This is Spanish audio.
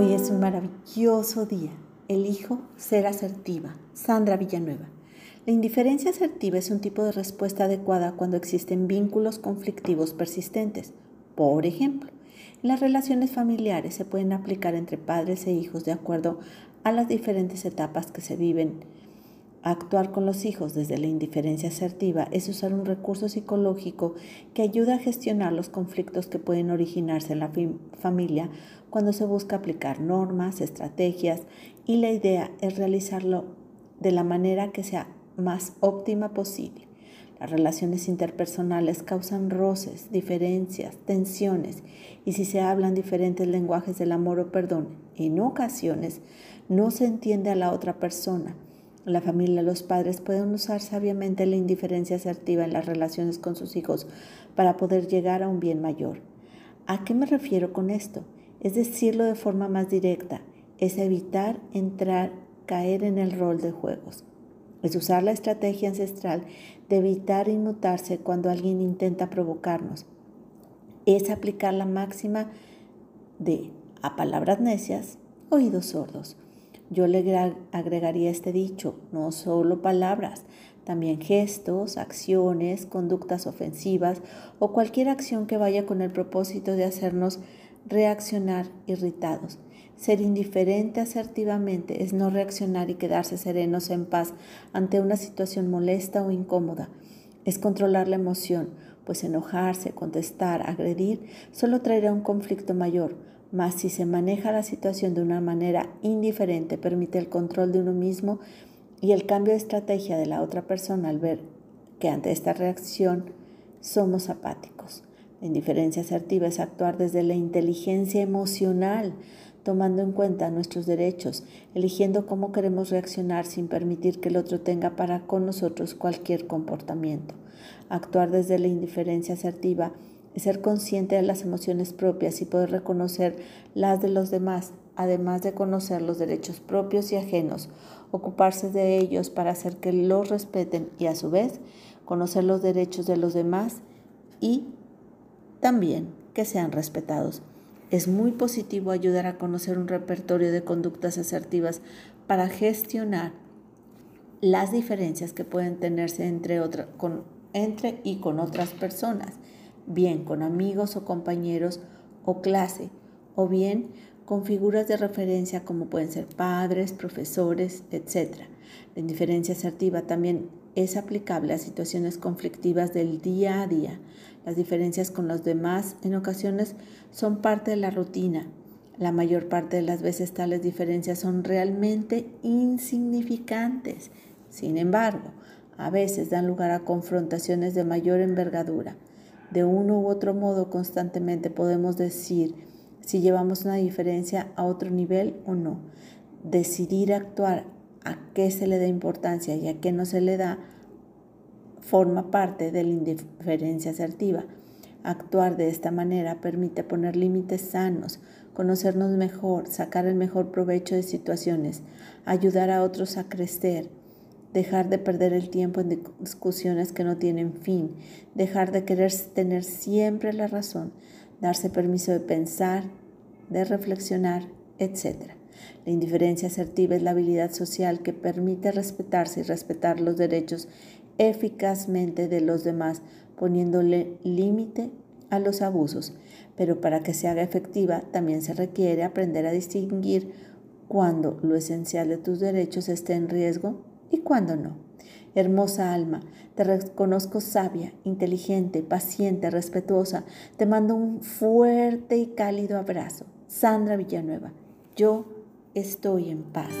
Hoy es un maravilloso día. Elijo ser asertiva. Sandra Villanueva. La indiferencia asertiva es un tipo de respuesta adecuada cuando existen vínculos conflictivos persistentes. Por ejemplo, en las relaciones familiares se pueden aplicar entre padres e hijos de acuerdo a las diferentes etapas que se viven Actuar con los hijos desde la indiferencia asertiva es usar un recurso psicológico que ayuda a gestionar los conflictos que pueden originarse en la familia cuando se busca aplicar normas, estrategias y la idea es realizarlo de la manera que sea más óptima posible. Las relaciones interpersonales causan roces, diferencias, tensiones y si se hablan diferentes lenguajes del amor o perdón, en ocasiones no se entiende a la otra persona la familia, los padres pueden usar sabiamente la indiferencia asertiva en las relaciones con sus hijos para poder llegar a un bien mayor. ¿A qué me refiero con esto? Es decirlo de forma más directa, es evitar entrar, caer en el rol de juegos. Es usar la estrategia ancestral de evitar inmutarse cuando alguien intenta provocarnos. Es aplicar la máxima de a palabras necias, oídos sordos. Yo le agregaría este dicho, no solo palabras, también gestos, acciones, conductas ofensivas o cualquier acción que vaya con el propósito de hacernos reaccionar irritados. Ser indiferente asertivamente es no reaccionar y quedarse serenos en paz ante una situación molesta o incómoda. Es controlar la emoción, pues enojarse, contestar, agredir solo traerá un conflicto mayor, mas si se maneja la situación de una manera indiferente, permite el control de uno mismo y el cambio de estrategia de la otra persona al ver que ante esta reacción somos apáticos. La indiferencia asertiva es actuar desde la inteligencia emocional, tomando en cuenta nuestros derechos, eligiendo cómo queremos reaccionar sin permitir que el otro tenga para con nosotros cualquier comportamiento. Actuar desde la indiferencia asertiva ser consciente de las emociones propias y poder reconocer las de los demás, además de conocer los derechos propios y ajenos, ocuparse de ellos para hacer que los respeten y a su vez conocer los derechos de los demás y también que sean respetados. Es muy positivo ayudar a conocer un repertorio de conductas asertivas para gestionar las diferencias que pueden tenerse entre, con, entre y con otras personas bien con amigos o compañeros o clase, o bien con figuras de referencia como pueden ser padres, profesores, etc. La indiferencia asertiva también es aplicable a situaciones conflictivas del día a día. Las diferencias con los demás en ocasiones son parte de la rutina. La mayor parte de las veces tales diferencias son realmente insignificantes. Sin embargo, a veces dan lugar a confrontaciones de mayor envergadura de uno u otro modo constantemente podemos decir si llevamos una diferencia a otro nivel o no. Decidir actuar a qué se le da importancia y a qué no se le da forma parte de la indiferencia asertiva. Actuar de esta manera permite poner límites sanos, conocernos mejor, sacar el mejor provecho de situaciones, ayudar a otros a crecer, dejar de perder el tiempo en discusiones que no tienen fin, dejar de querer tener siempre la razón, darse permiso de pensar, de reflexionar, etc. La indiferencia asertiva es la habilidad social que permite respetarse y respetar los derechos eficazmente de los demás, poniéndole límite a los abusos. Pero para que se haga efectiva también se requiere aprender a distinguir cuando lo esencial de tus derechos esté en riesgo y cuándo no. Hermosa alma, te reconozco sabia, inteligente, paciente, respetuosa. Te mando un fuerte y cálido abrazo. Sandra Villanueva, yo estoy en paz.